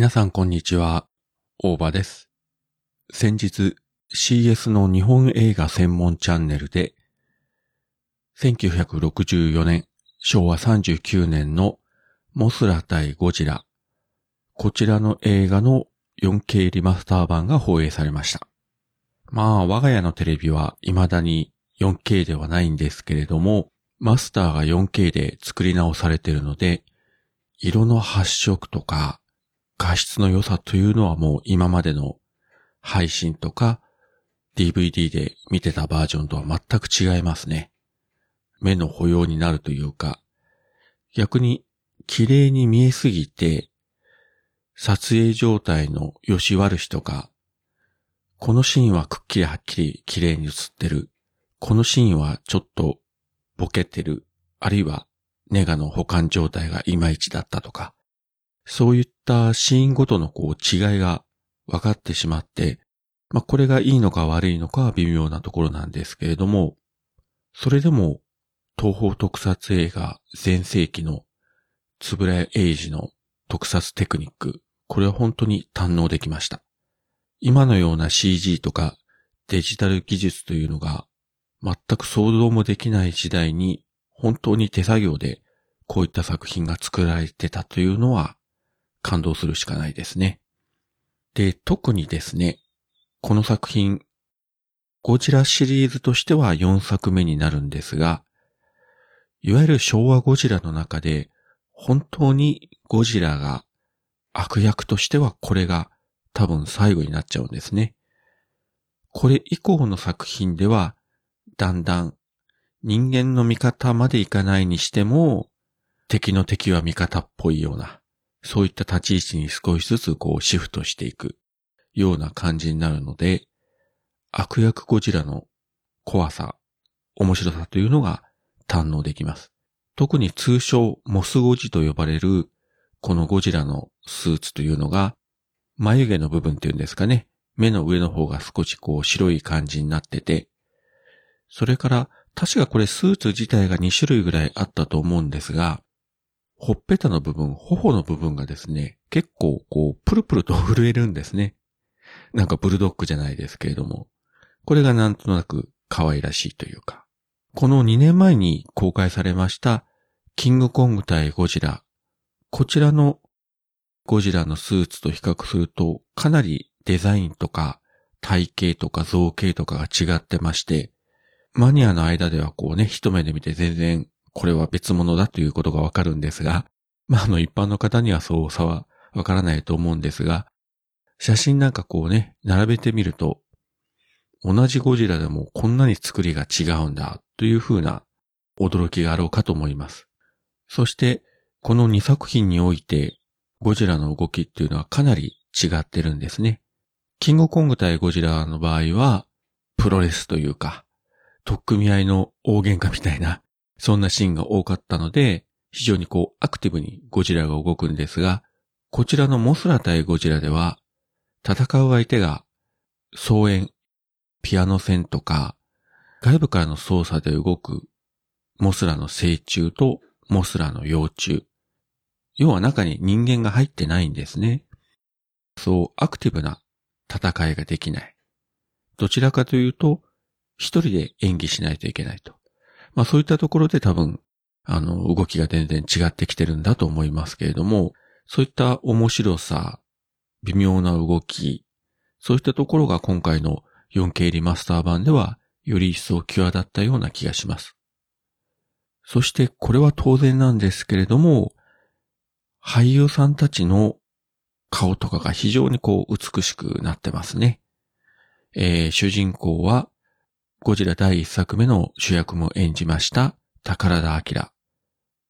皆さんこんにちは、大場です。先日 CS の日本映画専門チャンネルで、1964年、昭和39年のモスラ対ゴジラ、こちらの映画の 4K リマスター版が放映されました。まあ、我が家のテレビは未だに 4K ではないんですけれども、マスターが 4K で作り直されているので、色の発色とか画質の良さというのはもう今までの配信とか DVD で見てたバージョンとは全く違いますね。目の保養になるというか、逆に綺麗に見えすぎて、撮影状態の良し悪しとか、このシーンはくっきりはっきり綺麗に映ってる。このシーンはちょっとボケてる。あるいはネガの保管状態がいまいちだったとか、そういったシーンごとのこう違いが分かってしまって、まあこれがいいのか悪いのかは微妙なところなんですけれども、それでも東方特撮映画全盛期のつぶらエイジの特撮テクニック、これは本当に堪能できました。今のような CG とかデジタル技術というのが全く想像もできない時代に本当に手作業でこういった作品が作られてたというのは感動するしかないですね。で、特にですね、この作品、ゴジラシリーズとしては4作目になるんですが、いわゆる昭和ゴジラの中で、本当にゴジラが悪役としてはこれが多分最後になっちゃうんですね。これ以降の作品では、だんだん人間の味方までいかないにしても、敵の敵は味方っぽいような、そういった立ち位置に少しずつこうシフトしていくような感じになるので、悪役ゴジラの怖さ、面白さというのが堪能できます。特に通称モスゴジと呼ばれるこのゴジラのスーツというのが眉毛の部分っていうんですかね。目の上の方が少しこう白い感じになってて、それから確かこれスーツ自体が2種類ぐらいあったと思うんですが、ほっぺたの部分、頬の部分がですね、結構こう、プルプルと震えるんですね。なんかブルドッグじゃないですけれども。これがなんとなく可愛らしいというか。この2年前に公開されました、キングコング対ゴジラ。こちらのゴジラのスーツと比較すると、かなりデザインとか体型とか造形とかが違ってまして、マニアの間ではこうね、一目で見て全然これは別物だということがわかるんですが、まあ、あの一般の方にはそう差はわからないと思うんですが、写真なんかこうね、並べてみると、同じゴジラでもこんなに作りが違うんだというふうな驚きがあろうかと思います。そして、この2作品において、ゴジラの動きっていうのはかなり違ってるんですね。キングコング対ゴジラの場合は、プロレスというか、取っ組み合いの大喧嘩みたいなそんなシーンが多かったので、非常にこうアクティブにゴジラが動くんですが、こちらのモスラ対ゴジラでは、戦う相手が総演、ピアノ線とか、外部からの操作で動くモスラの成虫とモスラの幼虫。要は中に人間が入ってないんですね。そうアクティブな戦いができない。どちらかというと、一人で演技しないといけないと。まあそういったところで多分、あの、動きが全然違ってきてるんだと思いますけれども、そういった面白さ、微妙な動き、そういったところが今回の 4K リマスター版ではより一層際立ったような気がします。そしてこれは当然なんですけれども、俳優さんたちの顔とかが非常にこう美しくなってますね。えー、主人公はゴジラ第一作目の主役も演じました宝田明。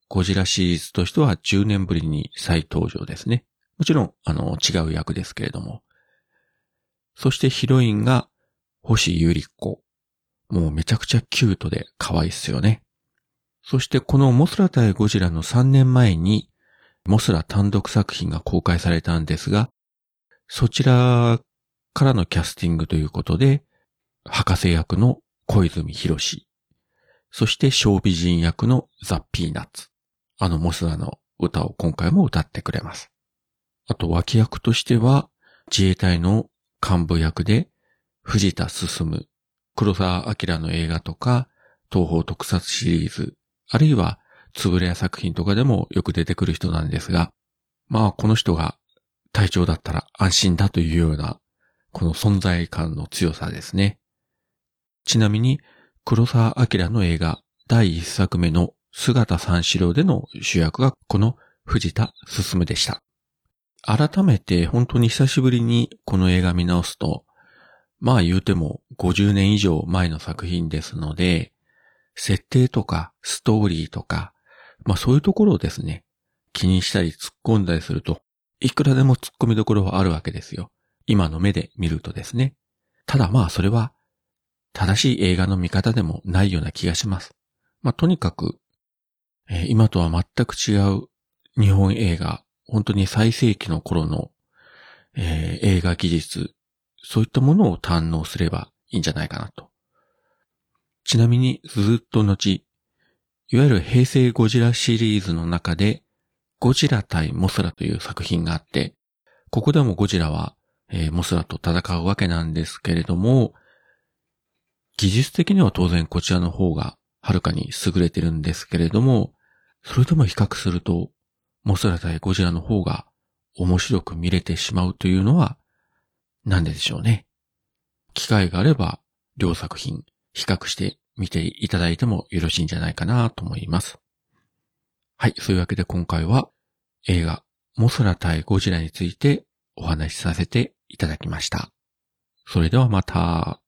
ゴジラシリーズとしては10年ぶりに再登場ですね。もちろん、あの、違う役ですけれども。そしてヒロインが星ゆり子。もうめちゃくちゃキュートで可愛いっすよね。そしてこのモスラ対ゴジラの3年前に、モスラ単独作品が公開されたんですが、そちらからのキャスティングということで、博士役の小泉博士。そして小美人役のザ・ピーナッツ。あのモスラの歌を今回も歌ってくれます。あと脇役としては、自衛隊の幹部役で、藤田進、黒沢明の映画とか、東方特撮シリーズ、あるいは、つぶれや作品とかでもよく出てくる人なんですが、まあこの人が隊長だったら安心だというような、この存在感の強さですね。ちなみに、黒沢明の映画第一作目の姿三四郎での主役がこの藤田進でした。改めて本当に久しぶりにこの映画見直すと、まあ言うても50年以上前の作品ですので、設定とかストーリーとか、まあそういうところをですね、気にしたり突っ込んだりすると、いくらでも突っ込みどころはあるわけですよ。今の目で見るとですね。ただまあそれは正しい映画の見方でもないような気がします。まあとにかく、えー、今とは全く違う日本映画、本当に最盛期の頃の、えー、映画技術、そういったものを堪能すればいいんじゃないかなと。ちなみにずっと後、いわゆる平成ゴジラシリーズの中で、ゴジラ対モスラという作品があって、ここでもゴジラは、えー、モスラと戦うわけなんですけれども、技術的には当然こちらの方がはるかに優れてるんですけれども、それとも比較すると、モスラ対ゴジラの方が面白く見れてしまうというのは、なんででしょうね。機会があれば、両作品比較して見ていただいてもよろしいんじゃないかなと思います。はい。そういうわけで今回は映画モスラ対ゴジラについてお話しさせていただきました。それではまた。